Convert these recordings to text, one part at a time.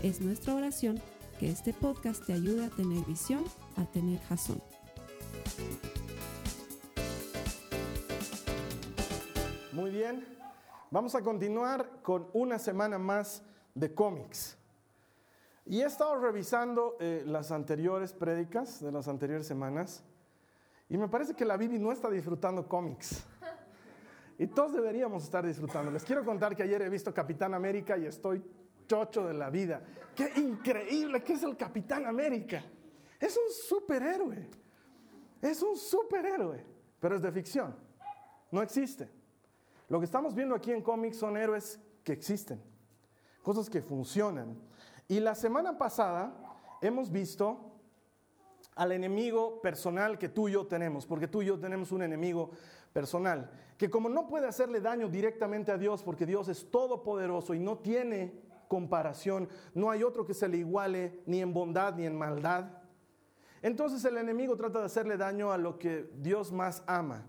Es nuestra oración que este podcast te ayude a tener visión, a tener jazón. Muy bien, vamos a continuar con una semana más de cómics. Y he estado revisando eh, las anteriores prédicas de las anteriores semanas y me parece que la Bibi no está disfrutando cómics. Y todos deberíamos estar disfrutando. Les quiero contar que ayer he visto Capitán América y estoy chocho de la vida. Qué increíble que es el Capitán América. Es un superhéroe. Es un superhéroe, pero es de ficción. No existe. Lo que estamos viendo aquí en cómics son héroes que existen, cosas que funcionan. Y la semana pasada hemos visto al enemigo personal que tú y yo tenemos, porque tú y yo tenemos un enemigo personal, que como no puede hacerle daño directamente a Dios, porque Dios es todopoderoso y no tiene comparación, no hay otro que se le iguale ni en bondad ni en maldad, entonces el enemigo trata de hacerle daño a lo que Dios más ama.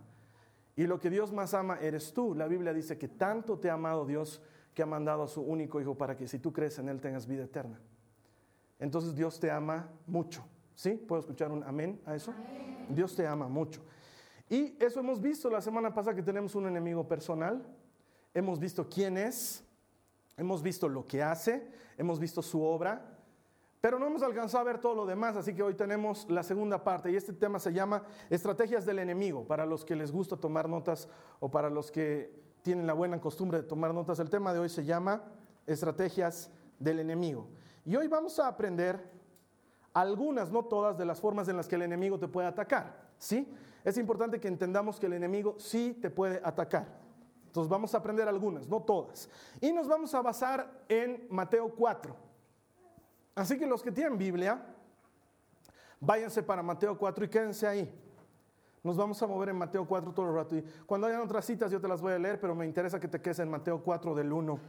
Y lo que Dios más ama eres tú. La Biblia dice que tanto te ha amado Dios que ha mandado a su único hijo para que si tú crees en Él tengas vida eterna. Entonces Dios te ama mucho. ¿Sí? ¿Puedo escuchar un amén a eso? Dios te ama mucho. Y eso hemos visto la semana pasada que tenemos un enemigo personal. Hemos visto quién es, hemos visto lo que hace, hemos visto su obra, pero no hemos alcanzado a ver todo lo demás, así que hoy tenemos la segunda parte y este tema se llama Estrategias del enemigo, para los que les gusta tomar notas o para los que tienen la buena costumbre de tomar notas. El tema de hoy se llama Estrategias del enemigo. Y hoy vamos a aprender algunas, no todas, de las formas en las que el enemigo te puede atacar. ¿Sí? Es importante que entendamos que el enemigo sí te puede atacar. Entonces vamos a aprender algunas, no todas. Y nos vamos a basar en Mateo 4. Así que los que tienen Biblia, váyanse para Mateo 4 y quédense ahí. Nos vamos a mover en Mateo 4 todo el rato. Y cuando hayan otras citas yo te las voy a leer, pero me interesa que te quedes en Mateo 4 del 1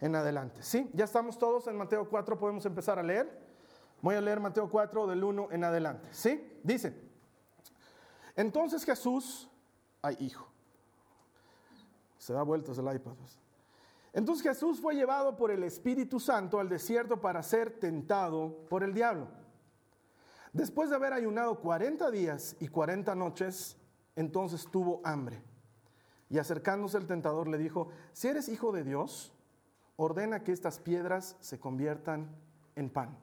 en adelante. ¿Sí? Ya estamos todos en Mateo 4, podemos empezar a leer. Voy a leer Mateo 4 del 1 en adelante. ¿Sí? Dice, entonces Jesús, ay hijo, se da vueltas el iPad. pues. Entonces Jesús fue llevado por el Espíritu Santo al desierto para ser tentado por el diablo. Después de haber ayunado 40 días y 40 noches, entonces tuvo hambre. Y acercándose el tentador le dijo, si eres hijo de Dios, ordena que estas piedras se conviertan en pan.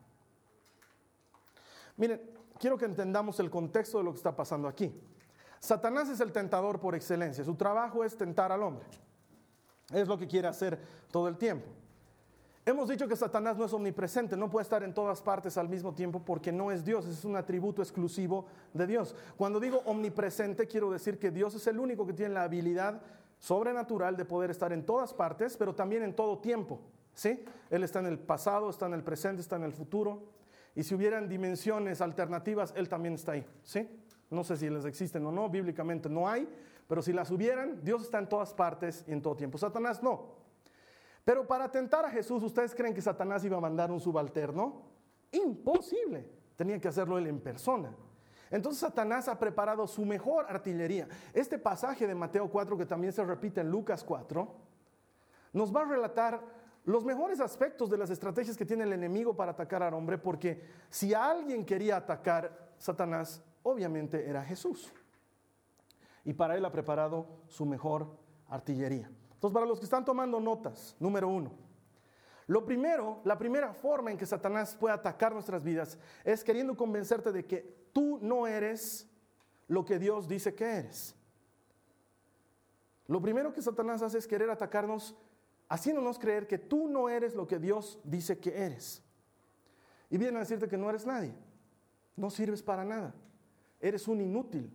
Miren, quiero que entendamos el contexto de lo que está pasando aquí. Satanás es el tentador por excelencia. Su trabajo es tentar al hombre. Es lo que quiere hacer todo el tiempo. Hemos dicho que Satanás no es omnipresente, no puede estar en todas partes al mismo tiempo porque no es Dios, es un atributo exclusivo de Dios. Cuando digo omnipresente, quiero decir que Dios es el único que tiene la habilidad sobrenatural de poder estar en todas partes, pero también en todo tiempo. ¿sí? Él está en el pasado, está en el presente, está en el futuro. Y si hubieran dimensiones alternativas, Él también está ahí. ¿sí? No sé si les existen o no, bíblicamente no hay, pero si las hubieran, Dios está en todas partes y en todo tiempo. Satanás no. Pero para tentar a Jesús, ¿ustedes creen que Satanás iba a mandar un subalterno? Imposible. Tenía que hacerlo él en persona. Entonces Satanás ha preparado su mejor artillería. Este pasaje de Mateo 4, que también se repite en Lucas 4, nos va a relatar los mejores aspectos de las estrategias que tiene el enemigo para atacar al hombre, porque si alguien quería atacar Satanás, obviamente era Jesús. Y para él ha preparado su mejor artillería. Entonces, para los que están tomando notas, número uno, lo primero, la primera forma en que Satanás puede atacar nuestras vidas es queriendo convencerte de que tú no eres lo que Dios dice que eres. Lo primero que Satanás hace es querer atacarnos haciéndonos creer que tú no eres lo que Dios dice que eres. Y viene a decirte que no eres nadie, no sirves para nada, eres un inútil,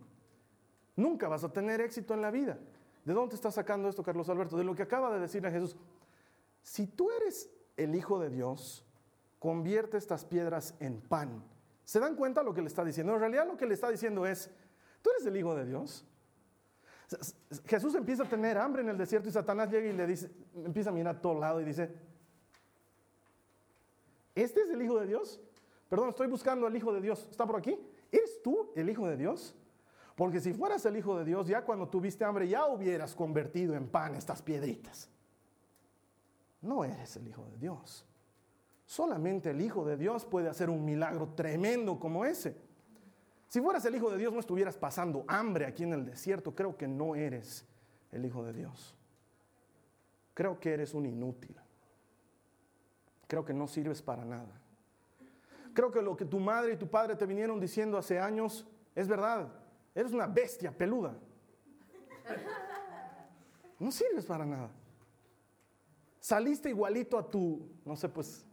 nunca vas a tener éxito en la vida. ¿De dónde está sacando esto, Carlos Alberto? De lo que acaba de decir a Jesús. Si tú eres el Hijo de Dios, convierte estas piedras en pan. ¿Se dan cuenta lo que le está diciendo? En realidad lo que le está diciendo es, tú eres el Hijo de Dios. Jesús empieza a tener hambre en el desierto y Satanás llega y le dice, empieza a mirar a todo lado y dice, ¿este es el Hijo de Dios? Perdón, estoy buscando al Hijo de Dios. ¿Está por aquí? ¿Eres tú el Hijo de Dios? Porque si fueras el Hijo de Dios, ya cuando tuviste hambre, ya hubieras convertido en pan estas piedritas. No eres el Hijo de Dios. Solamente el Hijo de Dios puede hacer un milagro tremendo como ese. Si fueras el Hijo de Dios, no estuvieras pasando hambre aquí en el desierto. Creo que no eres el Hijo de Dios. Creo que eres un inútil. Creo que no sirves para nada. Creo que lo que tu madre y tu padre te vinieron diciendo hace años es verdad. Eres una bestia peluda. No sirves para nada. Saliste igualito a tu, no sé, pues,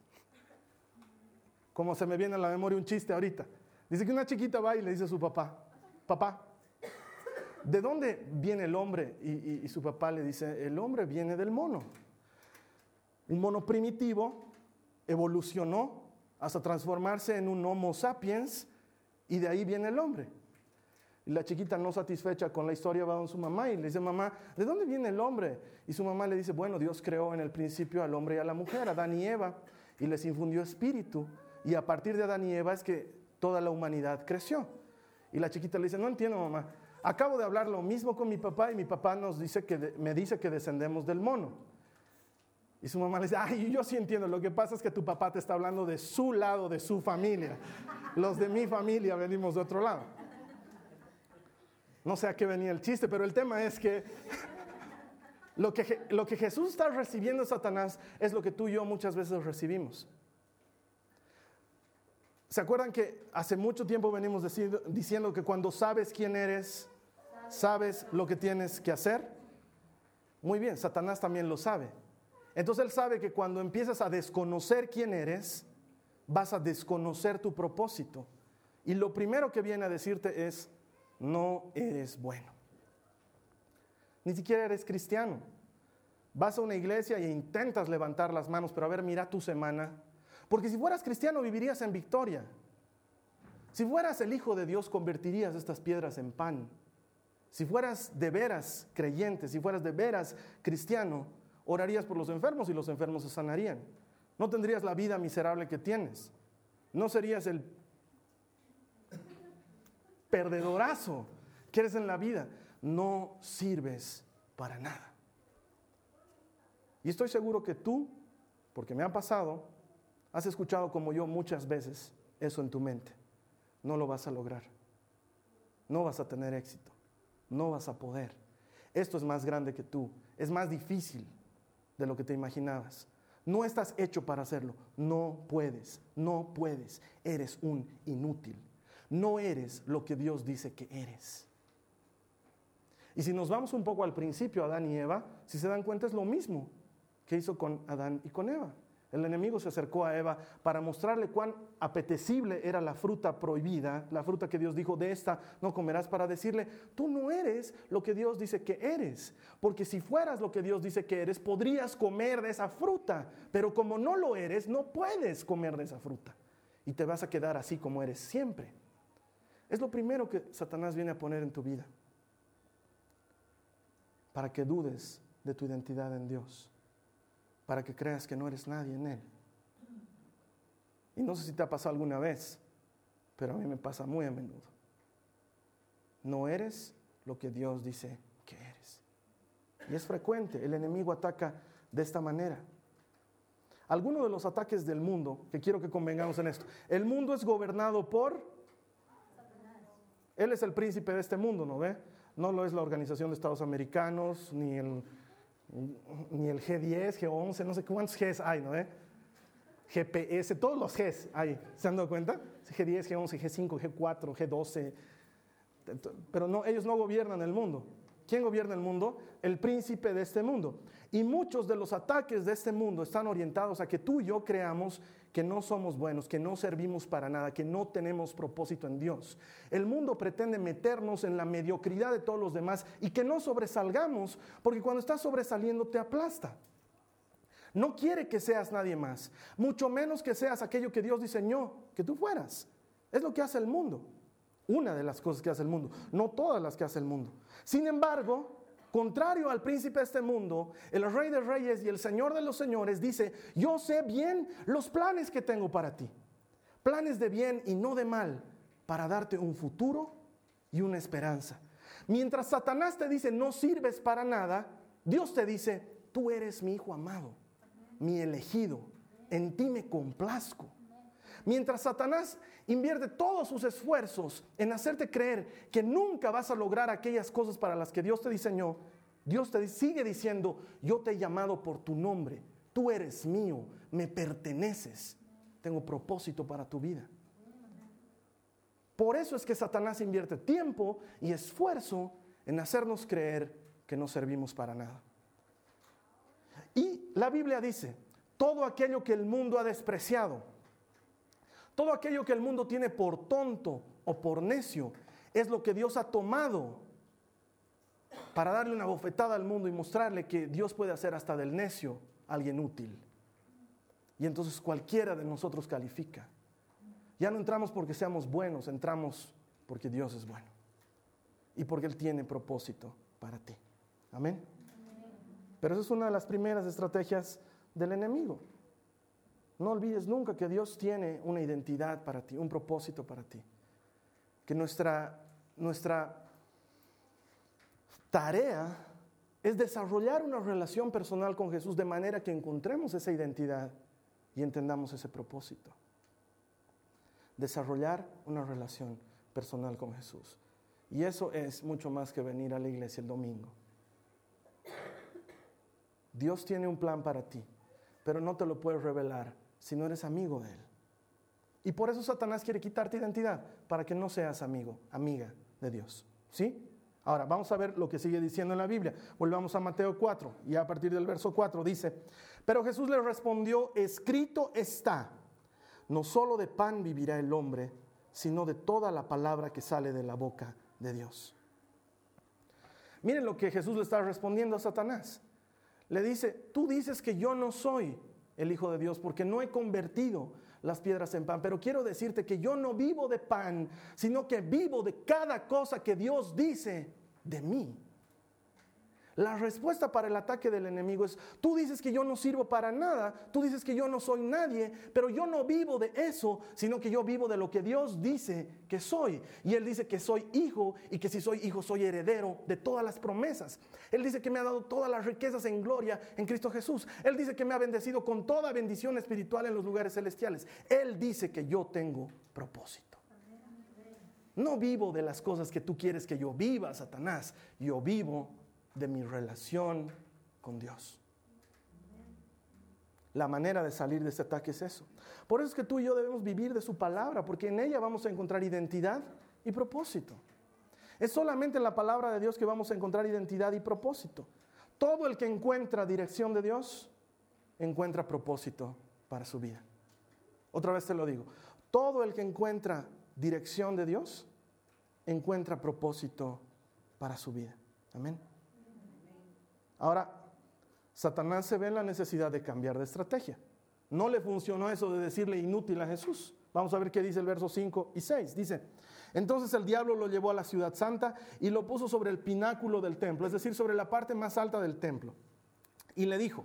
como se me viene a la memoria un chiste ahorita. Dice que una chiquita va y le dice a su papá, papá, ¿de dónde viene el hombre? Y, y su papá le dice, el hombre viene del mono. Un mono primitivo evolucionó hasta transformarse en un Homo sapiens y de ahí viene el hombre. Y la chiquita no satisfecha con la historia va a su mamá y le dice, mamá, ¿de dónde viene el hombre? Y su mamá le dice, bueno, Dios creó en el principio al hombre y a la mujer, Adán y Eva, y les infundió espíritu. Y a partir de Adán y Eva es que toda la humanidad creció. Y la chiquita le dice, no entiendo, mamá. Acabo de hablar lo mismo con mi papá y mi papá nos dice que me dice que descendemos del mono. Y su mamá le dice, ay, yo sí entiendo, lo que pasa es que tu papá te está hablando de su lado, de su familia. Los de mi familia venimos de otro lado. No sé a qué venía el chiste, pero el tema es que lo que, lo que Jesús está recibiendo Satanás es lo que tú y yo muchas veces recibimos. ¿Se acuerdan que hace mucho tiempo venimos diciendo que cuando sabes quién eres, sabes lo que tienes que hacer? Muy bien, Satanás también lo sabe. Entonces él sabe que cuando empiezas a desconocer quién eres, vas a desconocer tu propósito. Y lo primero que viene a decirte es, no eres bueno. Ni siquiera eres cristiano. Vas a una iglesia e intentas levantar las manos, pero a ver, mira tu semana. Porque si fueras cristiano vivirías en victoria. Si fueras el Hijo de Dios, convertirías estas piedras en pan. Si fueras de veras creyente, si fueras de veras cristiano, orarías por los enfermos y los enfermos se sanarían. No tendrías la vida miserable que tienes. No serías el perdedorazo que eres en la vida, no sirves para nada. Y estoy seguro que tú, porque me ha pasado, has escuchado como yo muchas veces eso en tu mente. No lo vas a lograr. No vas a tener éxito. No vas a poder. Esto es más grande que tú. Es más difícil de lo que te imaginabas. No estás hecho para hacerlo. No puedes. No puedes. Eres un inútil no eres lo que Dios dice que eres. Y si nos vamos un poco al principio, Adán y Eva, si se dan cuenta es lo mismo que hizo con Adán y con Eva. El enemigo se acercó a Eva para mostrarle cuán apetecible era la fruta prohibida, la fruta que Dios dijo, de esta no comerás, para decirle, tú no eres lo que Dios dice que eres, porque si fueras lo que Dios dice que eres, podrías comer de esa fruta, pero como no lo eres, no puedes comer de esa fruta y te vas a quedar así como eres siempre. Es lo primero que Satanás viene a poner en tu vida. Para que dudes de tu identidad en Dios. Para que creas que no eres nadie en Él. Y no sé si te ha pasado alguna vez, pero a mí me pasa muy a menudo. No eres lo que Dios dice que eres. Y es frecuente, el enemigo ataca de esta manera. Algunos de los ataques del mundo, que quiero que convengamos en esto, el mundo es gobernado por él es el príncipe de este mundo, ¿no ve? No lo es la Organización de Estados Americanos, ni el, ni el G10, G11, no sé cuántos Gs hay, ¿no ve? GPS, todos los Gs hay, ¿se han dado cuenta? G10, G11, G5, G4, G12. Pero no, ellos no gobiernan el mundo. ¿Quién gobierna el mundo? El príncipe de este mundo. Y muchos de los ataques de este mundo están orientados a que tú y yo creamos que no somos buenos, que no servimos para nada, que no tenemos propósito en Dios. El mundo pretende meternos en la mediocridad de todos los demás y que no sobresalgamos, porque cuando estás sobresaliendo te aplasta. No quiere que seas nadie más, mucho menos que seas aquello que Dios diseñó que tú fueras. Es lo que hace el mundo. Una de las cosas que hace el mundo, no todas las que hace el mundo. Sin embargo, contrario al príncipe de este mundo, el rey de reyes y el señor de los señores dice, yo sé bien los planes que tengo para ti. Planes de bien y no de mal, para darte un futuro y una esperanza. Mientras Satanás te dice, no sirves para nada, Dios te dice, tú eres mi hijo amado, mi elegido, en ti me complazco. Mientras Satanás invierte todos sus esfuerzos en hacerte creer que nunca vas a lograr aquellas cosas para las que Dios te diseñó, Dios te sigue diciendo, yo te he llamado por tu nombre, tú eres mío, me perteneces, tengo propósito para tu vida. Por eso es que Satanás invierte tiempo y esfuerzo en hacernos creer que no servimos para nada. Y la Biblia dice, todo aquello que el mundo ha despreciado, todo aquello que el mundo tiene por tonto o por necio es lo que Dios ha tomado para darle una bofetada al mundo y mostrarle que Dios puede hacer hasta del necio alguien útil. Y entonces cualquiera de nosotros califica. Ya no entramos porque seamos buenos, entramos porque Dios es bueno y porque Él tiene propósito para ti. Amén. Pero esa es una de las primeras estrategias del enemigo. No olvides nunca que Dios tiene una identidad para ti, un propósito para ti. Que nuestra, nuestra tarea es desarrollar una relación personal con Jesús de manera que encontremos esa identidad y entendamos ese propósito. Desarrollar una relación personal con Jesús. Y eso es mucho más que venir a la iglesia el domingo. Dios tiene un plan para ti, pero no te lo puedes revelar si no eres amigo de Él. Y por eso Satanás quiere quitarte identidad, para que no seas amigo, amiga de Dios. ¿Sí? Ahora, vamos a ver lo que sigue diciendo en la Biblia. Volvamos a Mateo 4, y a partir del verso 4 dice, pero Jesús le respondió, escrito está, no solo de pan vivirá el hombre, sino de toda la palabra que sale de la boca de Dios. Miren lo que Jesús le está respondiendo a Satanás. Le dice, tú dices que yo no soy el Hijo de Dios, porque no he convertido las piedras en pan. Pero quiero decirte que yo no vivo de pan, sino que vivo de cada cosa que Dios dice de mí. La respuesta para el ataque del enemigo es, tú dices que yo no sirvo para nada, tú dices que yo no soy nadie, pero yo no vivo de eso, sino que yo vivo de lo que Dios dice que soy. Y Él dice que soy hijo y que si soy hijo soy heredero de todas las promesas. Él dice que me ha dado todas las riquezas en gloria en Cristo Jesús. Él dice que me ha bendecido con toda bendición espiritual en los lugares celestiales. Él dice que yo tengo propósito. No vivo de las cosas que tú quieres que yo viva, Satanás. Yo vivo de mi relación con Dios. La manera de salir de este ataque es eso. Por eso es que tú y yo debemos vivir de su palabra, porque en ella vamos a encontrar identidad y propósito. Es solamente en la palabra de Dios que vamos a encontrar identidad y propósito. Todo el que encuentra dirección de Dios, encuentra propósito para su vida. Otra vez te lo digo. Todo el que encuentra dirección de Dios, encuentra propósito para su vida. Amén. Ahora, Satanás se ve en la necesidad de cambiar de estrategia. No le funcionó eso de decirle inútil a Jesús. Vamos a ver qué dice el verso 5 y 6. Dice, entonces el diablo lo llevó a la ciudad santa y lo puso sobre el pináculo del templo, es decir, sobre la parte más alta del templo. Y le dijo,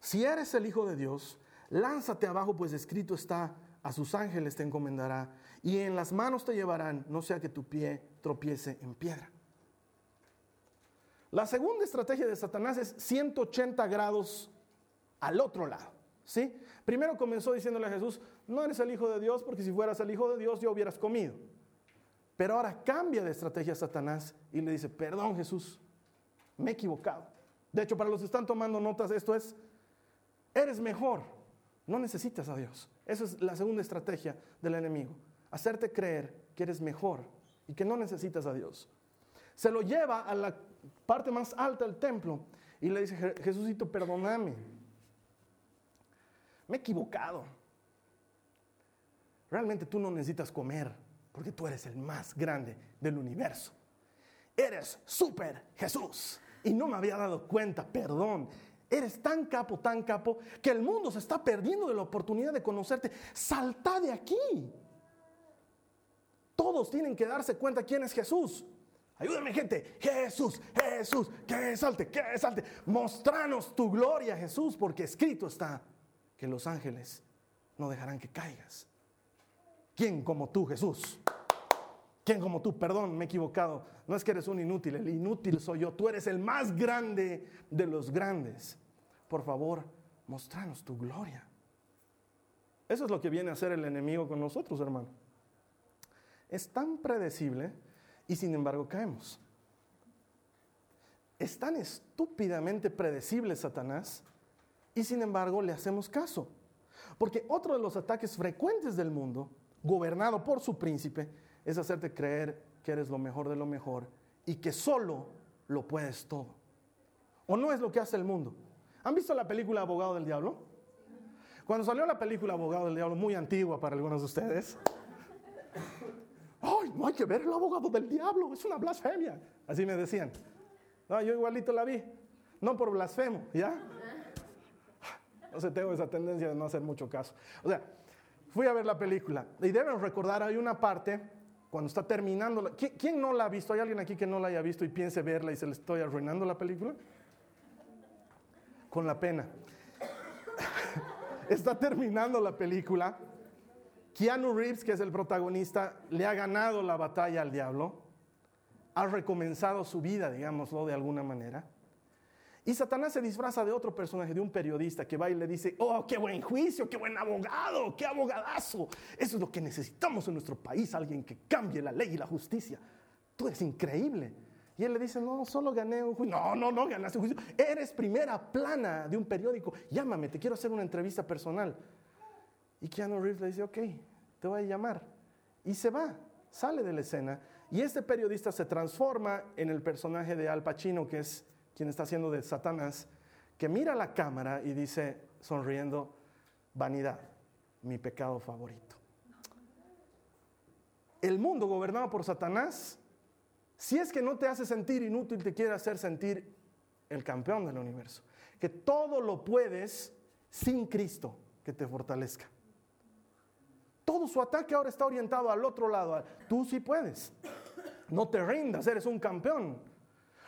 si eres el Hijo de Dios, lánzate abajo, pues escrito está, a sus ángeles te encomendará y en las manos te llevarán, no sea que tu pie tropiece en piedra. La segunda estrategia de Satanás es 180 grados al otro lado. ¿sí? Primero comenzó diciéndole a Jesús, no eres el Hijo de Dios porque si fueras el Hijo de Dios ya hubieras comido. Pero ahora cambia de estrategia Satanás y le dice, perdón Jesús, me he equivocado. De hecho, para los que están tomando notas, esto es, eres mejor, no necesitas a Dios. Esa es la segunda estrategia del enemigo, hacerte creer que eres mejor y que no necesitas a Dios. Se lo lleva a la parte más alta del templo y le dice, Jesucito, perdóname. Me he equivocado. Realmente tú no necesitas comer porque tú eres el más grande del universo. Eres súper Jesús. Y no me había dado cuenta, perdón. Eres tan capo, tan capo, que el mundo se está perdiendo de la oportunidad de conocerte. Salta de aquí. Todos tienen que darse cuenta quién es Jesús. Ayúdame gente, Jesús, Jesús, que salte, que salte. Mostranos tu gloria, Jesús, porque escrito está que los ángeles no dejarán que caigas. ¿Quién como tú, Jesús? ¿Quién como tú? Perdón, me he equivocado. No es que eres un inútil, el inútil soy yo. Tú eres el más grande de los grandes. Por favor, mostranos tu gloria. Eso es lo que viene a hacer el enemigo con nosotros, hermano. Es tan predecible y sin embargo caemos. Es tan estúpidamente predecible Satanás y sin embargo le hacemos caso. Porque otro de los ataques frecuentes del mundo, gobernado por su príncipe, es hacerte creer que eres lo mejor de lo mejor y que solo lo puedes todo. ¿O no es lo que hace el mundo? ¿Han visto la película Abogado del Diablo? Cuando salió la película Abogado del Diablo, muy antigua para algunos de ustedes, ¡ay, no hay que ver el abogado del diablo! Es una blasfemia. Así me decían. No, yo igualito la vi. No por blasfemo, ¿ya? No sé, tengo esa tendencia de no hacer mucho caso. O sea, fui a ver la película y deben recordar, hay una parte cuando está terminando. ¿quién, no la ha visto? ¿Hay alguien aquí que no la haya visto y piense verla y se le estoy arruinando la película? Con la pena. está terminando la película. Keanu Reeves, que es el protagonista, le ha ganado la batalla al diablo. Ha recomenzado su vida, digámoslo de alguna manera. Y Satanás se disfraza de otro personaje, de un periodista que va y le dice, oh, qué buen juicio, qué buen abogado, qué abogadazo. Eso es lo que necesitamos en nuestro país, alguien que cambie la ley y la justicia. Tú eres increíble. Y él le dice, no, solo gané un juicio. No, no, no, ganaste un juicio. Eres primera plana de un periódico. Llámame, te quiero hacer una entrevista personal. Y Keanu Reeves le dice, ok, te voy a llamar. Y se va, sale de la escena. Y este periodista se transforma en el personaje de Al Pacino, que es quien está haciendo de Satanás, que mira la cámara y dice, sonriendo, vanidad, mi pecado favorito. El mundo gobernado por Satanás, si es que no te hace sentir inútil, te quiere hacer sentir el campeón del universo. Que todo lo puedes sin Cristo que te fortalezca. Todo su ataque ahora está orientado al otro lado. Tú sí puedes. No te rindas, eres un campeón.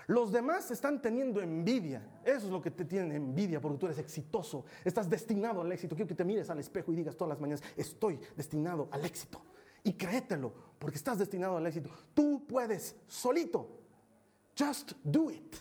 Los demás están teniendo envidia. Eso es lo que te tienen envidia porque tú eres exitoso. Estás destinado al éxito. Quiero que te mires al espejo y digas todas las mañanas, estoy destinado al éxito. Y créetelo porque estás destinado al éxito. Tú puedes solito. Just do it.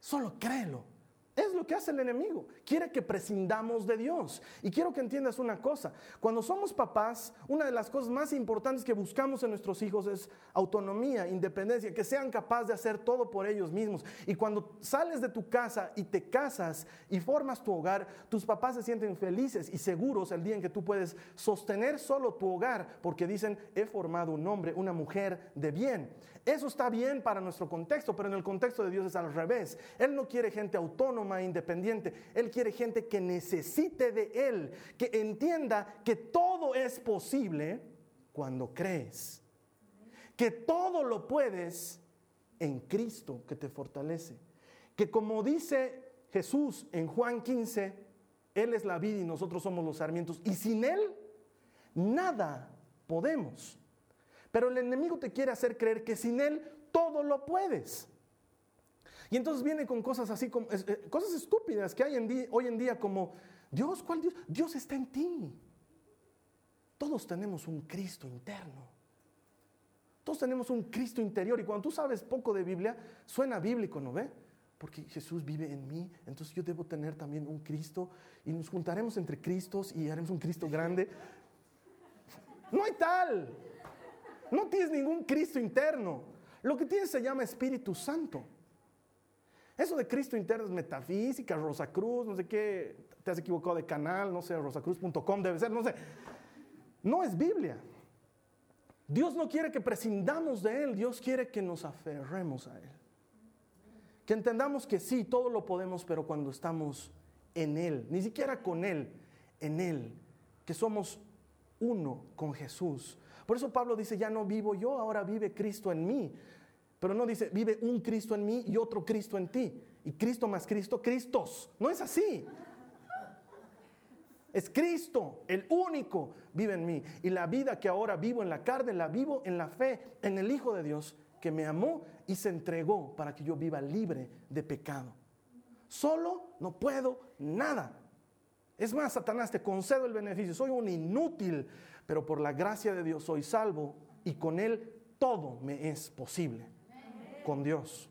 Solo créelo. Es lo que hace el enemigo. Quiere que prescindamos de Dios. Y quiero que entiendas una cosa. Cuando somos papás, una de las cosas más importantes que buscamos en nuestros hijos es autonomía, independencia, que sean capaces de hacer todo por ellos mismos. Y cuando sales de tu casa y te casas y formas tu hogar, tus papás se sienten felices y seguros el día en que tú puedes sostener solo tu hogar porque dicen, he formado un hombre, una mujer de bien. Eso está bien para nuestro contexto, pero en el contexto de Dios es al revés. Él no quiere gente autónoma, independiente. Él quiere gente que necesite de Él, que entienda que todo es posible cuando crees. Que todo lo puedes en Cristo que te fortalece. Que como dice Jesús en Juan 15, Él es la vida y nosotros somos los sarmientos. Y sin Él, nada podemos. Pero el enemigo te quiere hacer creer que sin Él todo lo puedes. Y entonces viene con cosas así, como, eh, cosas estúpidas que hay en hoy en día como, Dios, ¿cuál Dios? Dios está en ti. Todos tenemos un Cristo interno. Todos tenemos un Cristo interior. Y cuando tú sabes poco de Biblia, suena bíblico, ¿no ve? Porque Jesús vive en mí, entonces yo debo tener también un Cristo y nos juntaremos entre Cristos y haremos un Cristo grande. No hay tal. No tienes ningún Cristo interno. Lo que tienes se llama Espíritu Santo. Eso de Cristo interno es metafísica, Rosacruz, no sé qué, te has equivocado de canal, no sé, rosacruz.com debe ser, no sé. No es Biblia. Dios no quiere que prescindamos de Él, Dios quiere que nos aferremos a Él. Que entendamos que sí, todo lo podemos, pero cuando estamos en Él, ni siquiera con Él, en Él, que somos uno con Jesús. Por eso Pablo dice, ya no vivo yo, ahora vive Cristo en mí. pero no dice, vive un Cristo en mí y otro Cristo en ti. Y Cristo más Cristo, Cristos. No es así. Es Cristo, el único, vive en mí. Y la vida que ahora vivo en la carne, la vivo en la fe, en el Hijo de Dios, que me amó y se entregó para que yo viva libre de pecado. Solo no puedo nada. Es más, Satanás, te concedo el beneficio. Soy un inútil, pero por la gracia de Dios soy salvo y con Él todo me es posible. Con Dios.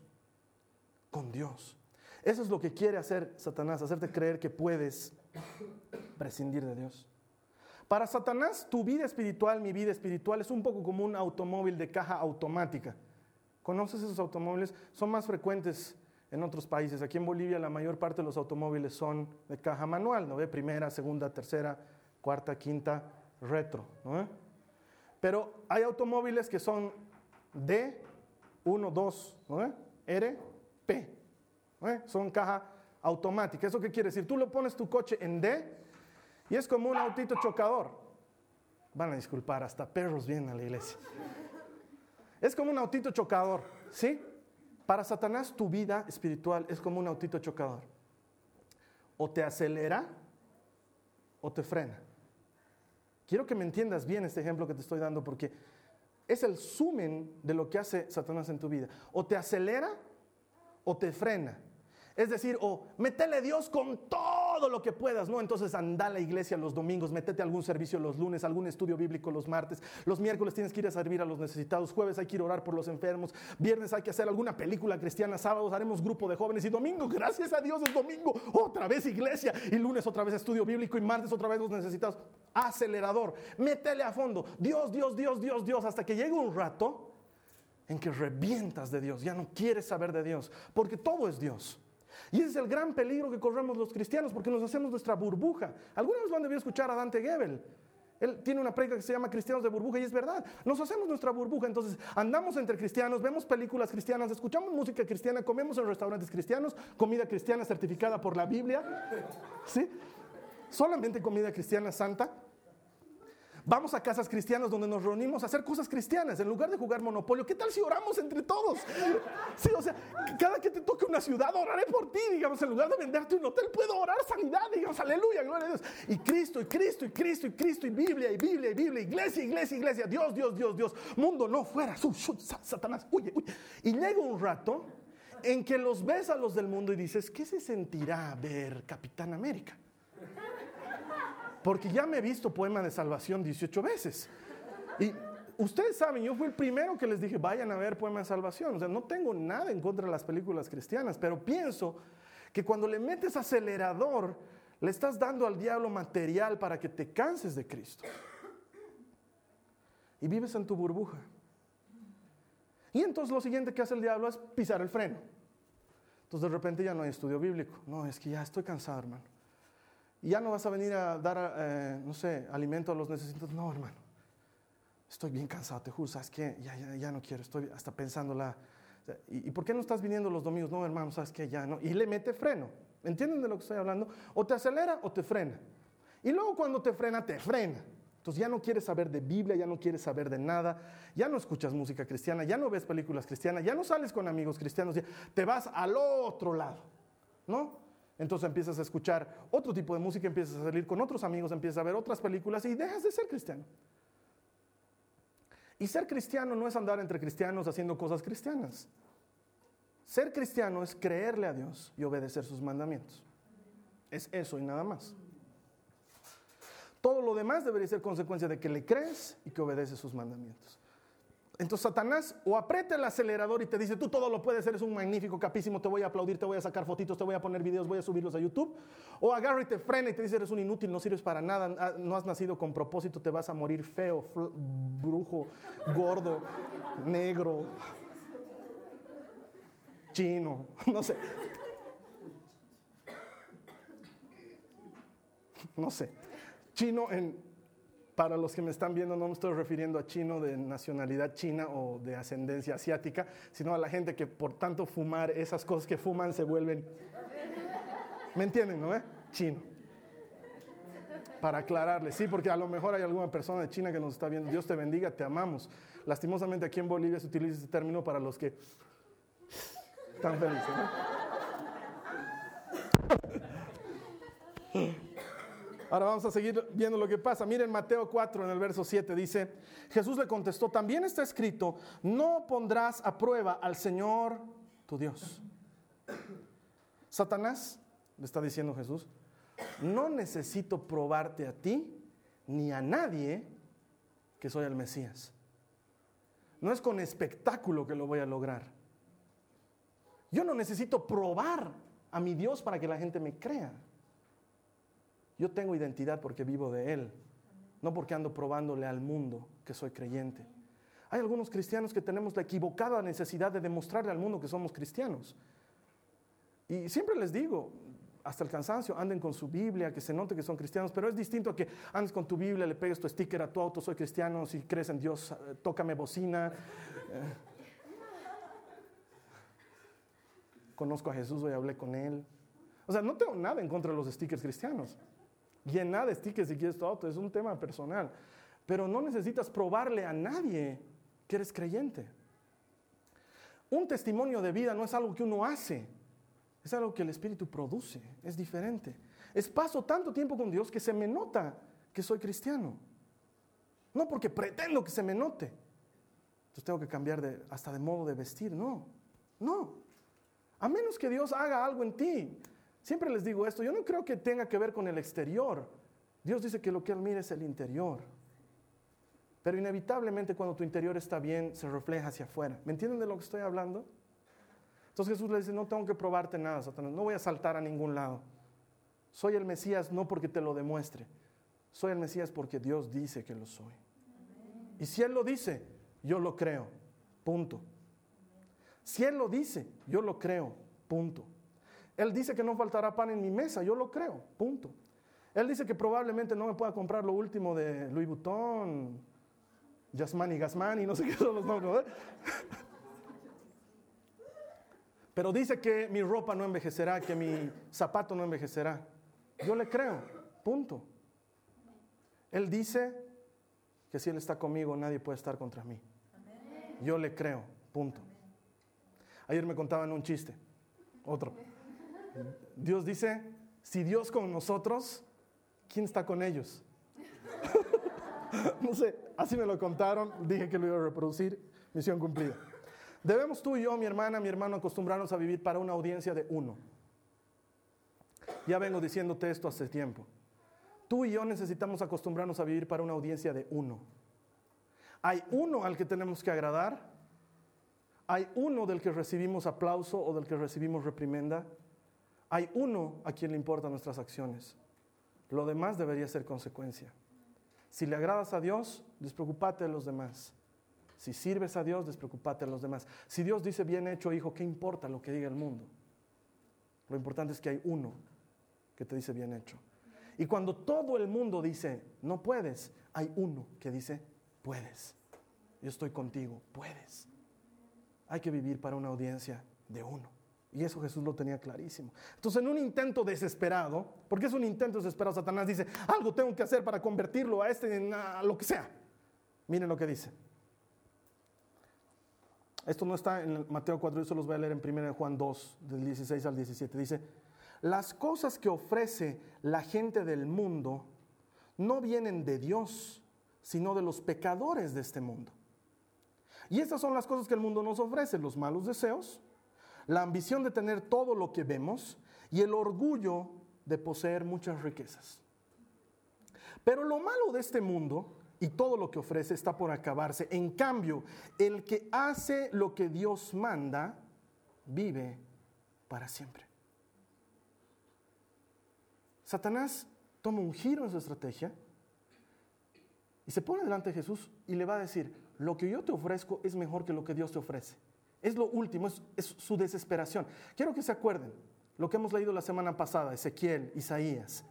Con Dios. Eso es lo que quiere hacer Satanás, hacerte creer que puedes prescindir de Dios. Para Satanás, tu vida espiritual, mi vida espiritual, es un poco como un automóvil de caja automática. ¿Conoces esos automóviles? Son más frecuentes en otros países. Aquí en Bolivia la mayor parte de los automóviles son de caja manual, ¿no ve? Primera, segunda, tercera, cuarta, quinta, retro, ¿no Pero hay automóviles que son D, 1, 2, ¿no R, P. Son caja automática. ¿Eso qué quiere decir? Tú lo pones tu coche en D y es como un autito chocador. Van a disculpar, hasta perros vienen a la iglesia. Es como un autito chocador, ¿sí? Para Satanás tu vida espiritual es como un autito chocador. O te acelera o te frena. Quiero que me entiendas bien este ejemplo que te estoy dando porque es el sumen de lo que hace Satanás en tu vida. O te acelera o te frena. Es decir, o métele Dios con todo lo que puedas, ¿no? Entonces anda a la iglesia los domingos, métete algún servicio los lunes, algún estudio bíblico los martes, los miércoles tienes que ir a servir a los necesitados, jueves hay que ir a orar por los enfermos, viernes hay que hacer alguna película cristiana, sábados haremos grupo de jóvenes y domingo, gracias a Dios es domingo, otra vez iglesia y lunes otra vez estudio bíblico y martes otra vez los necesitados. Acelerador, métele a fondo, Dios, Dios, Dios, Dios, Dios, hasta que llegue un rato en que revientas de Dios, ya no quieres saber de Dios, porque todo es Dios. Y ese es el gran peligro que corremos los cristianos porque nos hacemos nuestra burbuja. Alguna vez lo han debido escuchar a Dante Gebel. Él tiene una predica que se llama Cristianos de burbuja y es verdad. Nos hacemos nuestra burbuja. Entonces andamos entre cristianos, vemos películas cristianas, escuchamos música cristiana, comemos en restaurantes cristianos, comida cristiana certificada por la Biblia. ¿Sí? Solamente comida cristiana santa. Vamos a casas cristianas donde nos reunimos a hacer cosas cristianas en lugar de jugar monopolio. ¿Qué tal si oramos entre todos? Sí, o sea, cada que te toque una ciudad, oraré por ti, digamos, en lugar de venderte un hotel, puedo orar sanidad, digamos, aleluya, gloria a Dios. Y Cristo, y Cristo, y Cristo, y Cristo, y Biblia, y Biblia, y Biblia, iglesia, iglesia, iglesia, Dios, Dios, Dios, Dios, mundo no fuera, Satanás, huye, huye. Y llega un rato en que los ves a los del mundo y dices, ¿qué se sentirá ver Capitán América? Porque ya me he visto poema de salvación 18 veces. Y ustedes saben, yo fui el primero que les dije, vayan a ver poema de salvación. O sea, no tengo nada en contra de las películas cristianas, pero pienso que cuando le metes acelerador, le estás dando al diablo material para que te canses de Cristo. Y vives en tu burbuja. Y entonces lo siguiente que hace el diablo es pisar el freno. Entonces de repente ya no hay estudio bíblico. No, es que ya estoy cansado, hermano y ya no vas a venir a dar, eh, no sé, alimento a los necesitados. No, hermano, estoy bien cansado, te juro, ¿sabes qué? Ya, ya, no quiero, estoy hasta pensándola. ¿Y, ¿Y por qué no estás viniendo los domingos? No, hermano, ¿sabes qué? Ya no. Y le mete freno. ¿Entienden de lo que estoy hablando? O te acelera o te frena. Y luego cuando te frena, te frena. Entonces ya no quieres saber de Biblia, ya no quieres saber de nada, ya no escuchas música cristiana, ya no ves películas cristianas, ya no sales con amigos cristianos, te vas al otro lado, ¿no? Entonces empiezas a escuchar otro tipo de música, empiezas a salir con otros amigos, empiezas a ver otras películas y dejas de ser cristiano. Y ser cristiano no es andar entre cristianos haciendo cosas cristianas. Ser cristiano es creerle a Dios y obedecer sus mandamientos. Es eso y nada más. Todo lo demás debería ser consecuencia de que le crees y que obedeces sus mandamientos. Entonces Satanás o aprieta el acelerador y te dice, tú todo lo puedes hacer, es un magnífico, capísimo, te voy a aplaudir, te voy a sacar fotitos, te voy a poner videos, voy a subirlos a YouTube. O agarra y te frena y te dice, eres un inútil, no sirves para nada, ah, no has nacido con propósito, te vas a morir feo, brujo, gordo, negro, chino, no sé. No sé. Chino en para los que me están viendo, no me estoy refiriendo a chino de nacionalidad china o de ascendencia asiática, sino a la gente que por tanto fumar esas cosas que fuman se vuelven... ¿Me entienden, no? Chino. Para aclararle, sí, porque a lo mejor hay alguna persona de China que nos está viendo. Dios te bendiga, te amamos. Lastimosamente aquí en Bolivia se utiliza ese término para los que tan felices. Ahora vamos a seguir viendo lo que pasa. Miren Mateo 4 en el verso 7 dice, Jesús le contestó, también está escrito, no pondrás a prueba al Señor tu Dios. Satanás, le está diciendo Jesús, no necesito probarte a ti ni a nadie que soy el Mesías. No es con espectáculo que lo voy a lograr. Yo no necesito probar a mi Dios para que la gente me crea. Yo tengo identidad porque vivo de Él, no porque ando probándole al mundo que soy creyente. Hay algunos cristianos que tenemos la equivocada necesidad de demostrarle al mundo que somos cristianos. Y siempre les digo, hasta el cansancio, anden con su Biblia, que se note que son cristianos, pero es distinto a que andes con tu Biblia, le pegues tu sticker a tu auto, soy cristiano, si crees en Dios, eh, tócame bocina. Eh, conozco a Jesús, hoy hablé con Él. O sea, no tengo nada en contra de los stickers cristianos. Llena de stickers si quieres tu auto, es un tema personal. Pero no necesitas probarle a nadie que eres creyente. Un testimonio de vida no es algo que uno hace, es algo que el Espíritu produce, es diferente. Es paso tanto tiempo con Dios que se me nota que soy cristiano. No porque pretendo que se me note. Entonces tengo que cambiar hasta de modo de vestir, no, no. A menos que Dios haga algo en ti. Siempre les digo esto, yo no creo que tenga que ver con el exterior. Dios dice que lo que Él mira es el interior. Pero inevitablemente cuando tu interior está bien, se refleja hacia afuera. ¿Me entienden de lo que estoy hablando? Entonces Jesús le dice, no tengo que probarte nada, Satanás, no voy a saltar a ningún lado. Soy el Mesías no porque te lo demuestre, soy el Mesías porque Dios dice que lo soy. Y si Él lo dice, yo lo creo, punto. Si Él lo dice, yo lo creo, punto. Él dice que no faltará pan en mi mesa, yo lo creo, punto. Él dice que probablemente no me pueda comprar lo último de Louis Vuitton, Yasmani Gasmani, no sé qué son los nombres. Pero dice que mi ropa no envejecerá, que mi zapato no envejecerá. Yo le creo, punto. Él dice que si Él está conmigo, nadie puede estar contra mí. Yo le creo, punto. Ayer me contaban un chiste, otro. Dios dice, si Dios con nosotros, ¿quién está con ellos? no sé, así me lo contaron, dije que lo iba a reproducir, misión cumplida. Debemos tú y yo, mi hermana, mi hermano, acostumbrarnos a vivir para una audiencia de uno. Ya vengo diciéndote esto hace tiempo. Tú y yo necesitamos acostumbrarnos a vivir para una audiencia de uno. Hay uno al que tenemos que agradar, hay uno del que recibimos aplauso o del que recibimos reprimenda, hay uno a quien le importan nuestras acciones. Lo demás debería ser consecuencia. Si le agradas a Dios, despreocúpate de los demás. Si sirves a Dios, despreocúpate de los demás. Si Dios dice bien hecho, hijo, ¿qué importa lo que diga el mundo? Lo importante es que hay uno que te dice bien hecho. Y cuando todo el mundo dice, no puedes, hay uno que dice, puedes. Yo estoy contigo, puedes. Hay que vivir para una audiencia de uno. Y eso Jesús lo tenía clarísimo. Entonces, en un intento desesperado, porque es un intento desesperado, Satanás dice, algo tengo que hacer para convertirlo a este en a lo que sea. Miren lo que dice. Esto no está en Mateo 4, yo se los voy a leer en 1 Juan 2, del 16 al 17. Dice, las cosas que ofrece la gente del mundo no vienen de Dios, sino de los pecadores de este mundo. Y estas son las cosas que el mundo nos ofrece, los malos deseos, la ambición de tener todo lo que vemos y el orgullo de poseer muchas riquezas. Pero lo malo de este mundo y todo lo que ofrece está por acabarse. En cambio, el que hace lo que Dios manda, vive para siempre. Satanás toma un giro en su estrategia y se pone delante de Jesús y le va a decir, lo que yo te ofrezco es mejor que lo que Dios te ofrece. Es lo último, es, su desesperación. Quiero que se acuerden lo que hemos leído la semana pasada, Ezequiel, Isaías.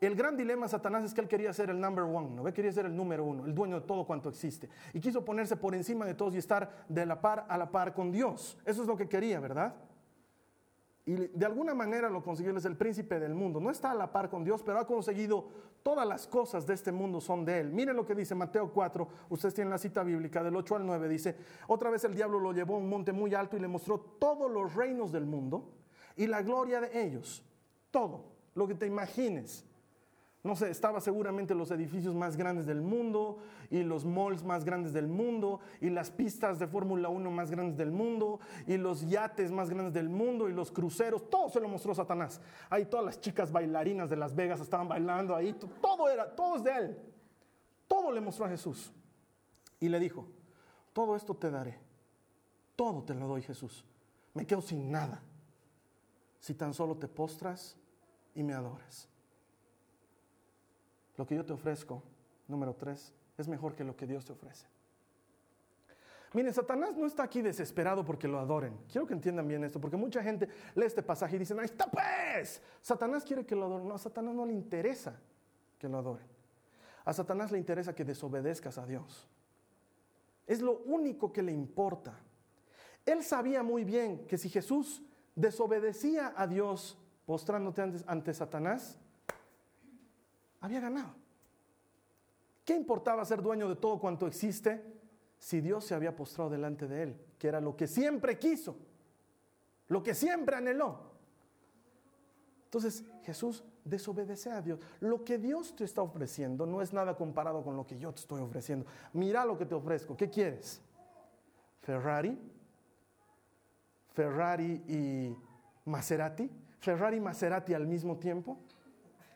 El gran dilema de Satanás es que él quería ser el number one, ¿no? Quería ser el número uno, el dueño de todo cuanto existe. Y quiso ponerse por encima de todos y estar de la par a la par con Dios. Eso es lo que quería, ¿verdad? Y de alguna manera lo consiguió, él es el príncipe del mundo. No está a la par con Dios, pero ha conseguido todas las cosas de este mundo son de él. Miren lo que dice Mateo 4, ustedes tienen la cita bíblica del 8 al 9, dice, otra vez el diablo lo llevó a un monte muy alto y le mostró todos los reinos del mundo y la gloria de ellos, todo, lo que te imagines. No sé, estaba seguramente los edificios más grandes del mundo y los malls más grandes del mundo y las pistas de Fórmula 1 más grandes del mundo y los yates más grandes del mundo y los cruceros, todo se lo mostró Satanás. Ahí todas las chicas bailarinas de Las Vegas estaban bailando ahí, todo era, todo es de él. Todo le mostró a Jesús. Y le dijo, todo esto te daré, todo te lo doy Jesús. Me quedo sin nada si tan solo te postras y me adoras. Lo que yo te ofrezco, número tres, es mejor que lo que Dios te ofrece. Miren, Satanás no está aquí desesperado porque lo adoren. Quiero que entiendan bien esto, porque mucha gente lee este pasaje y dicen, ahí está pues, Satanás quiere que lo adoren. No, a Satanás no le interesa que lo adoren. A Satanás le interesa que desobedezcas a Dios. Es lo único que le importa. Él sabía muy bien que si Jesús desobedecía a Dios postrándote ante Satanás, había ganado. ¿Qué importaba ser dueño de todo cuanto existe si Dios se había postrado delante de él? Que era lo que siempre quiso, lo que siempre anheló. Entonces Jesús desobedece a Dios. Lo que Dios te está ofreciendo no es nada comparado con lo que yo te estoy ofreciendo. Mira lo que te ofrezco. ¿Qué quieres? Ferrari, Ferrari y Maserati, Ferrari y Maserati al mismo tiempo.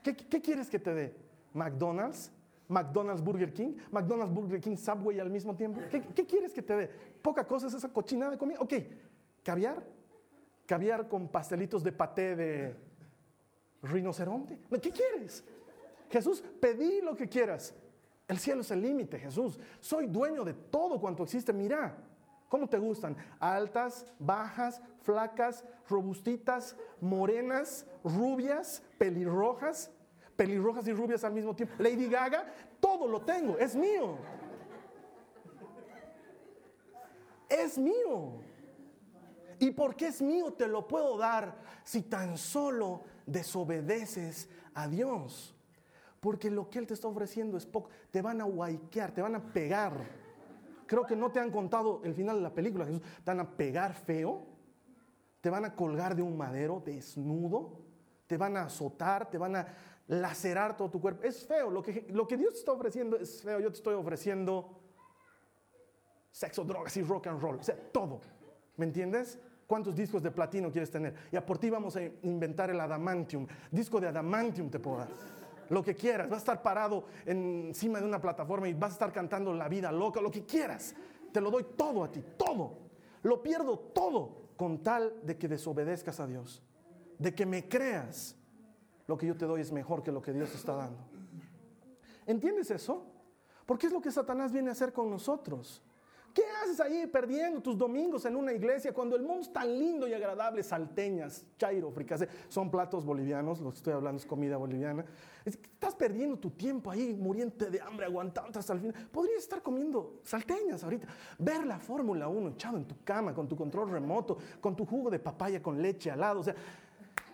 ¿Qué, quieres que te dé? ¿McDonald's? ¿McDonald's Burger King? ¿McDonald's Burger King Subway al mismo tiempo? ¿Qué, quieres que te dé? Poca cosa es esa cochinada de comida. Ok, caviar. Caviar con pastelitos de paté de rinoceronte. ¿Qué quieres? Jesús, pedí lo que quieras. El cielo es el límite, Jesús. Soy dueño de todo cuanto existe. Mira, ¿cómo te gustan? Altas, bajas, flacas, robustitas, morenas, rubias, pelirrojas, pelirrojas y rubias al mismo tiempo. Lady Gaga, todo lo tengo, es mío. Es mío. ¿Y porque es mío te lo puedo dar si tan solo desobedeces a Dios? Porque lo que Él te está ofreciendo es poco. Te van a guayquear, te van a pegar. Creo que no te han contado el final de la película, Jesús. Te van a pegar feo te van a colgar de un madero desnudo, te van a azotar, te van a lacerar todo tu cuerpo. Es feo, lo que, lo que Dios te está ofreciendo es feo. Yo te estoy ofreciendo sexo, drogas y rock and roll, todo. ¿Me entiendes? ¿Cuántos discos de platino quieres tener? Y a por ti vamos a inventar el adamantium. Disco de adamantium te puedo. Lo que quieras. Vas a estar parado encima de una plataforma y vas a estar cantando la vida loca, lo que quieras. Te lo doy todo a ti, todo. Lo pierdo todo con tal de que desobedezcas a Dios, de que me creas, lo que yo te doy es mejor que lo que Dios te está dando. ¿Entiendes eso? Porque es lo que Satanás viene a hacer con nosotros. ¿Qué haces ahí perdiendo tus domingos en una iglesia cuando el mundo es tan lindo y agradable? Salteñas, chairo, fricase, son platos bolivianos, lo estoy hablando es comida boliviana. estás perdiendo tu tiempo ahí, muriente de hambre, aguantando hasta el final. Podrías estar comiendo salteñas ahorita. Ver la Fórmula 1 echado en tu cama, con tu control remoto, con tu jugo de papaya con leche al lado. O sea,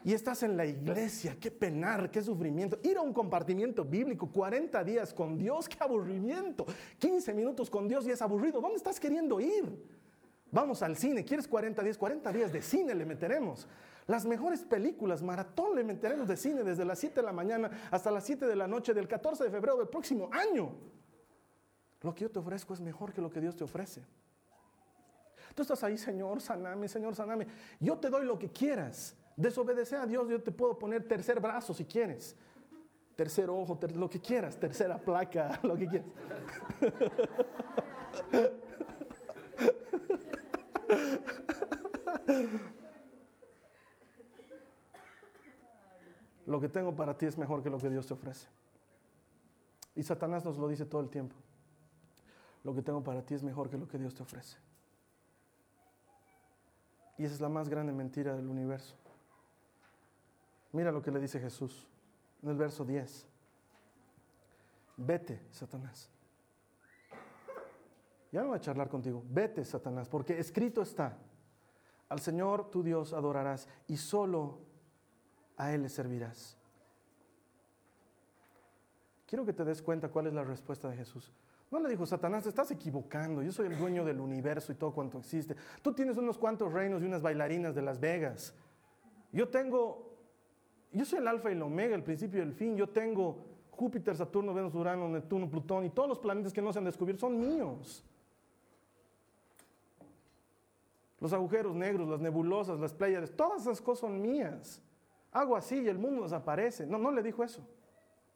y estás en la iglesia, qué penar, qué sufrimiento. Ir a un compartimiento bíblico, 40 días con Dios, qué aburrimiento. 15 minutos con Dios y es aburrido. ¿Dónde estás queriendo ir? Vamos al cine, ¿quieres 40 días? 40 días de cine le meteremos. Las mejores películas, maratón le meteremos de cine desde las 7 de la mañana hasta las 7 de la noche del 14 de febrero del próximo año. Lo que yo te ofrezco es mejor que lo que Dios te ofrece. Tú estás ahí, Señor, saname, Señor, saname. Yo te doy lo que quieras. Desobedecer a Dios, yo te puedo poner tercer brazo si quieres. Tercer ojo, lo que quieras, tercera placa, lo que quieras. Lo que tengo para ti es mejor que lo que Dios te ofrece. Y Satanás nos lo dice todo el tiempo. Lo que tengo para ti es mejor que lo que Dios te ofrece. Y esa es la más grande mentira del universo. Mira lo que le dice Jesús en el verso 10. Vete, Satanás. Ya no voy a charlar contigo. Vete, Satanás, porque escrito está. Al Señor tu Dios adorarás y solo a Él le servirás. Quiero que te des cuenta cuál es la respuesta de Jesús. No le dijo, Satanás, te estás equivocando, yo soy el dueño del universo y todo cuanto existe. Tú tienes unos cuantos reinos y unas bailarinas de Las Vegas. Yo tengo, yo soy el alfa y el omega, el principio y el fin. Yo tengo Júpiter, Saturno, Venus, Urano, Neptuno, Plutón y todos los planetas que no se han descubierto son míos. Los agujeros negros, las nebulosas, las playas, todas esas cosas son mías. Hago así y el mundo desaparece. No, no le dijo eso.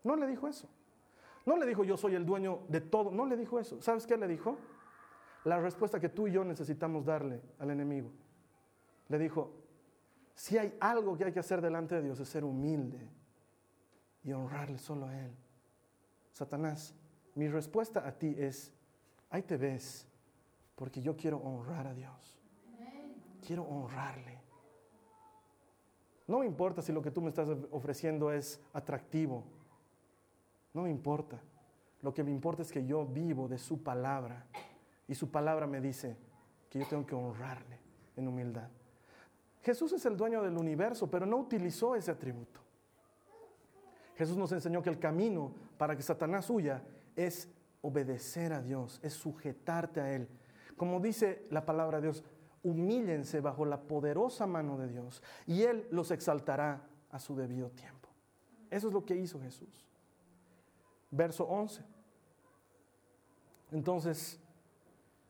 No le dijo eso. No le dijo yo soy el dueño de todo. No le dijo eso. ¿Sabes qué le dijo? La respuesta que tú y yo necesitamos darle al enemigo. Le dijo, si hay algo que hay que hacer delante de Dios es ser humilde y honrarle solo a Él. Satanás, mi respuesta a ti es, ahí te ves, porque yo quiero honrar a Dios. Quiero honrarle. No me importa si lo que tú me estás ofreciendo es atractivo no me importa. Lo que me importa es que yo vivo de su palabra. Y su palabra me dice que yo tengo que honrarle en humildad. Jesús es el dueño del universo, pero no utilizó ese atributo. Jesús nos enseñó que el camino para que Satanás huya es obedecer a Dios, es sujetarte a Él. Como dice la palabra de Dios, humíllense bajo la poderosa mano de Dios y Él los exaltará a su debido tiempo. Eso es lo que hizo Jesús verso 11. Entonces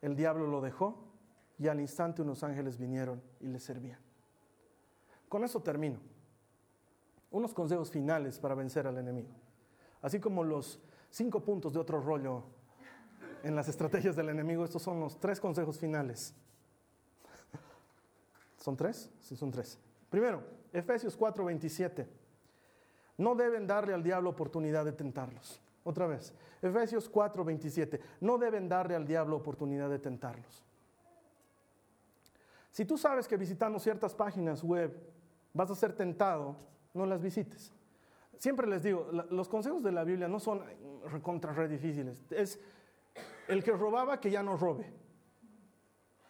el diablo lo dejó y al instante unos ángeles vinieron y le servían. Con eso termino. Unos consejos finales para vencer al enemigo. Así como los cinco puntos de otro rollo en las estrategias del enemigo, estos son los tres consejos finales. ¿Son tres? Sí, son tres. Primero, Efesios 4:27. No deben darle al diablo oportunidad de tentarlos. Otra vez, Efesios 4, 27. No deben darle al diablo oportunidad de tentarlos. Si tú sabes que visitando ciertas páginas web vas a ser tentado, no las visites. Siempre les digo, los consejos de la Biblia no son contra re difíciles. Es el que robaba que ya no robe.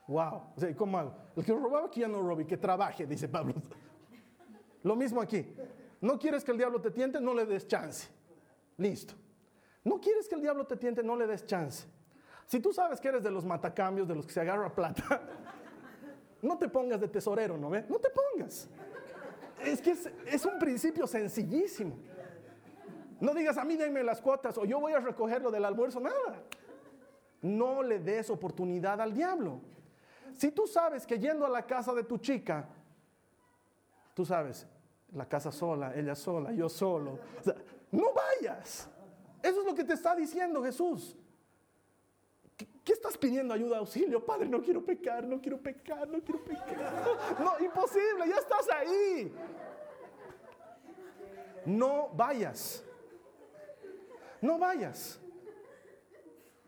Wow, o sea, ¿cómo hago? El que robaba que ya no robe, que trabaje, dice Pablo. Lo mismo aquí. No quieres que el diablo te tiente, no le des chance. Listo. No quieres que el diablo te tiente, no le des chance. Si tú sabes que eres de los matacambios, de los que se agarra plata, no te pongas de tesorero, ¿no ve? No te pongas. Es que es, un principio sencillísimo. No digas a mí denme las cuotas o yo voy a recogerlo del almuerzo, nada. No le des oportunidad al diablo. Si tú sabes que yendo a la casa de tu chica, tú sabes, la casa sola, ella sola, yo solo, no vayas. Eso es lo que te está diciendo Jesús. ¿Qué, estás pidiendo ayuda, auxilio? Padre, no quiero pecar, no quiero pecar, no quiero pecar. No, imposible, ya estás ahí. No vayas. No vayas.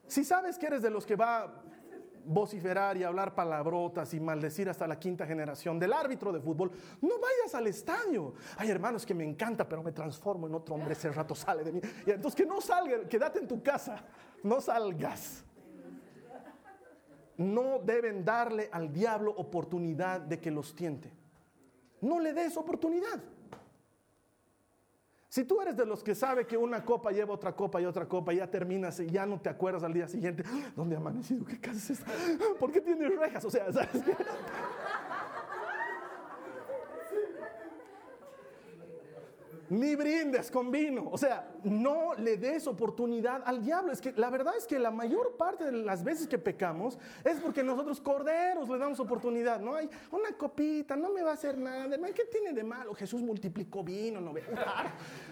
Si sabes que eres de los que va vociferar y hablar palabrotas y maldecir hasta la quinta generación del árbitro de fútbol, no vayas al estadio. Hay hermanos que me encanta, pero me transformo en otro hombre, ese rato sale de mí. Y entonces que no salga, quédate en tu casa, no salgas. No deben darle al diablo oportunidad de que los tiente. No le des oportunidad. Si tú eres de los que sabe que una copa lleva otra copa y otra copa y ya terminas y ya no te acuerdas al día siguiente, ¿dónde ha amanecido? ¿Qué casa es esta? ¿Por qué tiene rejas? O sea, ¿sabes qué? Ni brindes con vino. O sea, no le des oportunidad al diablo. Es que la verdad es que la mayor parte de las veces que pecamos es porque nosotros corderos le damos oportunidad. No hay una copita, no me va a hacer nada. ¿Qué tiene de malo? Jesús multiplicó vino, no ve.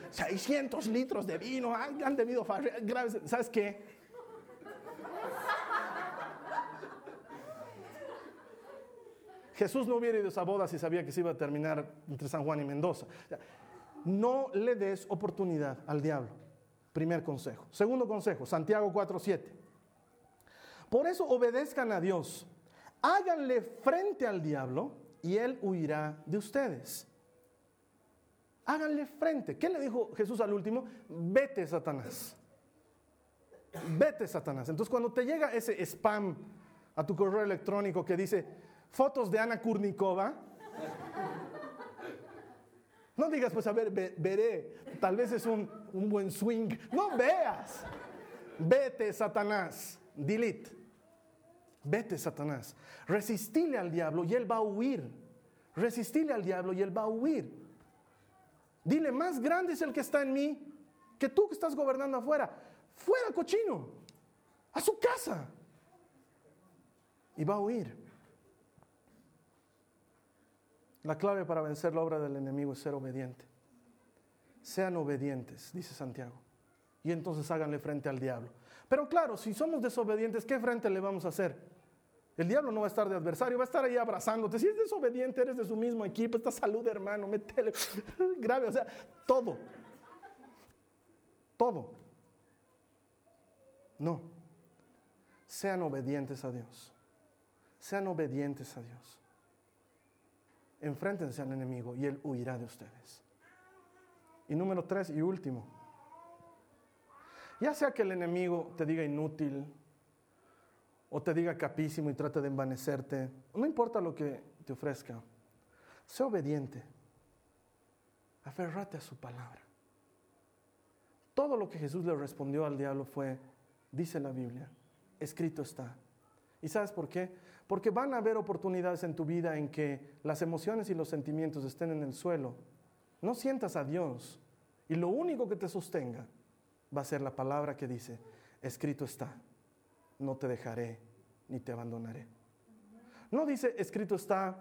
600 litros de vino, han debido graves. ¿Sabes qué? Jesús no hubiera ido a esa boda si sabía que se iba a terminar entre San Juan y Mendoza no le des oportunidad al diablo. Primer consejo. Segundo consejo, Santiago 4:7. Por eso obedezcan a Dios. Háganle frente al diablo y él huirá de ustedes. Háganle frente. ¿Qué le dijo Jesús al último? Vete, Satanás. Vete, Satanás. Entonces, cuando te llega ese spam a tu correo electrónico que dice, fotos de Ana Kurnikova. No digas, pues a ver, veré, tal vez es un, un buen swing. No veas. Vete, Satanás. Delete. Vete, Satanás. Resistile al diablo y él va a huir. Resistile al diablo y él va a huir. Dile, más grande es el que está en mí que tú que estás gobernando afuera. Fuera, cochino. A su casa. Y va a huir. La clave para vencer la obra del enemigo es ser obediente. Sean obedientes, dice Santiago. Y entonces háganle frente al diablo. Pero claro, si somos desobedientes, ¿qué frente le vamos a hacer? El diablo no va a estar de adversario, va a estar ahí abrazándote. Si es desobediente, eres de su mismo equipo, esta salud, hermano, métele. Grave, o sea, todo. Todo. No. Sean obedientes a Dios. Sean obedientes a Dios. Enfréntense al enemigo y él huirá de ustedes. Y número tres y último. Ya sea que el enemigo te diga inútil o te diga capísimo y trate de envanecerte, no importa lo que te ofrezca, sé obediente. Aferrate a su palabra. Todo lo que Jesús le respondió al diablo fue, dice la Biblia, escrito está. ¿Y sabes por qué? Porque van a haber oportunidades en tu vida en que las emociones y los sentimientos estén en el suelo. No sientas a Dios y lo único que te sostenga va a ser la palabra que dice, escrito está, no te dejaré ni te abandonaré. No dice, escrito está,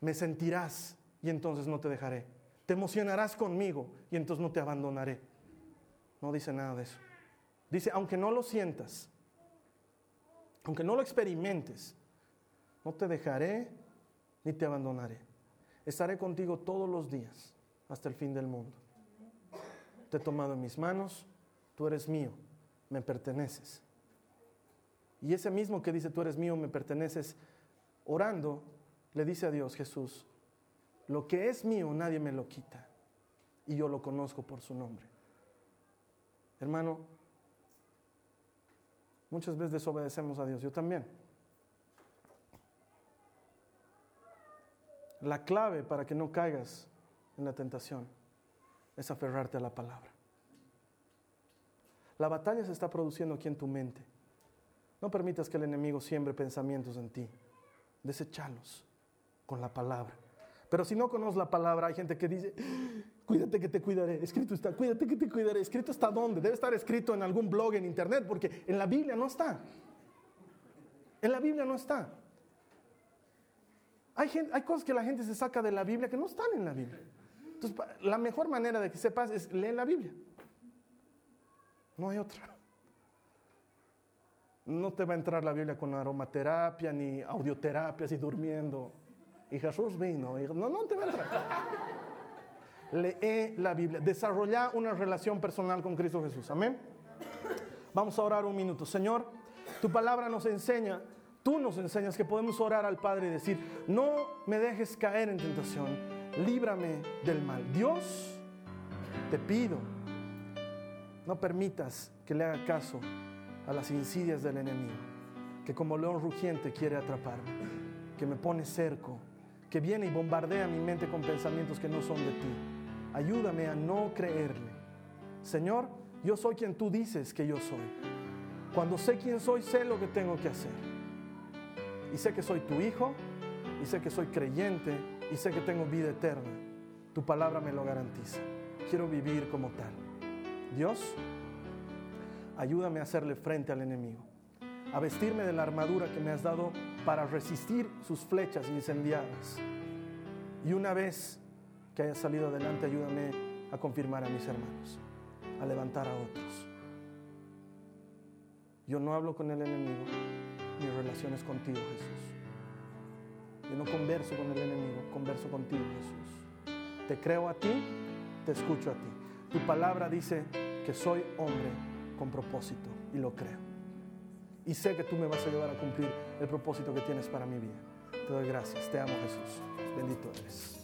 me sentirás y entonces no te dejaré. Te emocionarás conmigo y entonces no te abandonaré. No dice nada de eso. Dice, aunque no lo sientas, aunque no lo experimentes, no te dejaré ni te abandonaré. Estaré contigo todos los días hasta el fin del mundo. Te he tomado en mis manos, tú eres mío, me perteneces. Y ese mismo que dice, tú eres mío, me perteneces, orando, le dice a Dios, Jesús, lo que es mío nadie me lo quita. Y yo lo conozco por su nombre. Hermano, Muchas veces desobedecemos a Dios, yo también. La clave para que no caigas en la tentación es aferrarte a la palabra. La batalla se está produciendo aquí en tu mente. No permitas que el enemigo siembre pensamientos en ti. Desechalos con la palabra. Pero si no conoces la palabra, hay gente que dice, Cuídate que te cuidaré. Escrito está. Cuídate que te cuidaré. ¿Escrito está dónde? Debe estar escrito en algún blog en internet porque en la Biblia no está. En la Biblia no está. Hay, hay cosas que la gente se saca de la Biblia que no están en la Biblia. Entonces, la mejor manera de que sepas es leer la Biblia. No hay otra. No te va a entrar la Biblia con aromaterapia ni audioterapia, así durmiendo. Y Jesús vino. no, no te va a entrar lee la Biblia, desarrolla una relación personal con Cristo Jesús. Amén. Vamos a orar un minuto. Señor, tu palabra nos enseña, tú nos enseñas que podemos orar al Padre y decir, no me dejes caer en tentación, líbrame del mal. Dios, te pido, no permitas que le haga caso a las insidias del enemigo, que como león rugiente quiere atraparme, que me pone cerco, que viene y bombardea mi mente con pensamientos que no son de ti ayúdame a no creerle. Señor, yo soy quien tú dices que yo soy. Cuando sé quién soy, sé lo que tengo que hacer. Y sé que soy tu hijo, y sé que soy creyente, y sé que tengo vida eterna. Tu palabra me lo garantiza. Quiero vivir como tal. Dios, ayúdame a hacerle frente al enemigo, a vestirme de la armadura que me has dado para resistir sus flechas incendiadas. Y una vez que haya salido adelante, ayúdame a confirmar a mis hermanos, a levantar a otros. Yo no hablo con el enemigo, mi relación es contigo, Jesús. Yo no converso con el enemigo, converso contigo, Jesús. Te creo a ti, te escucho a ti. Tu palabra dice que soy hombre con propósito y lo creo. Y sé que tú me vas a ayudar a cumplir el propósito que tienes para mi vida. Te doy gracias, te amo Jesús. Bendito eres.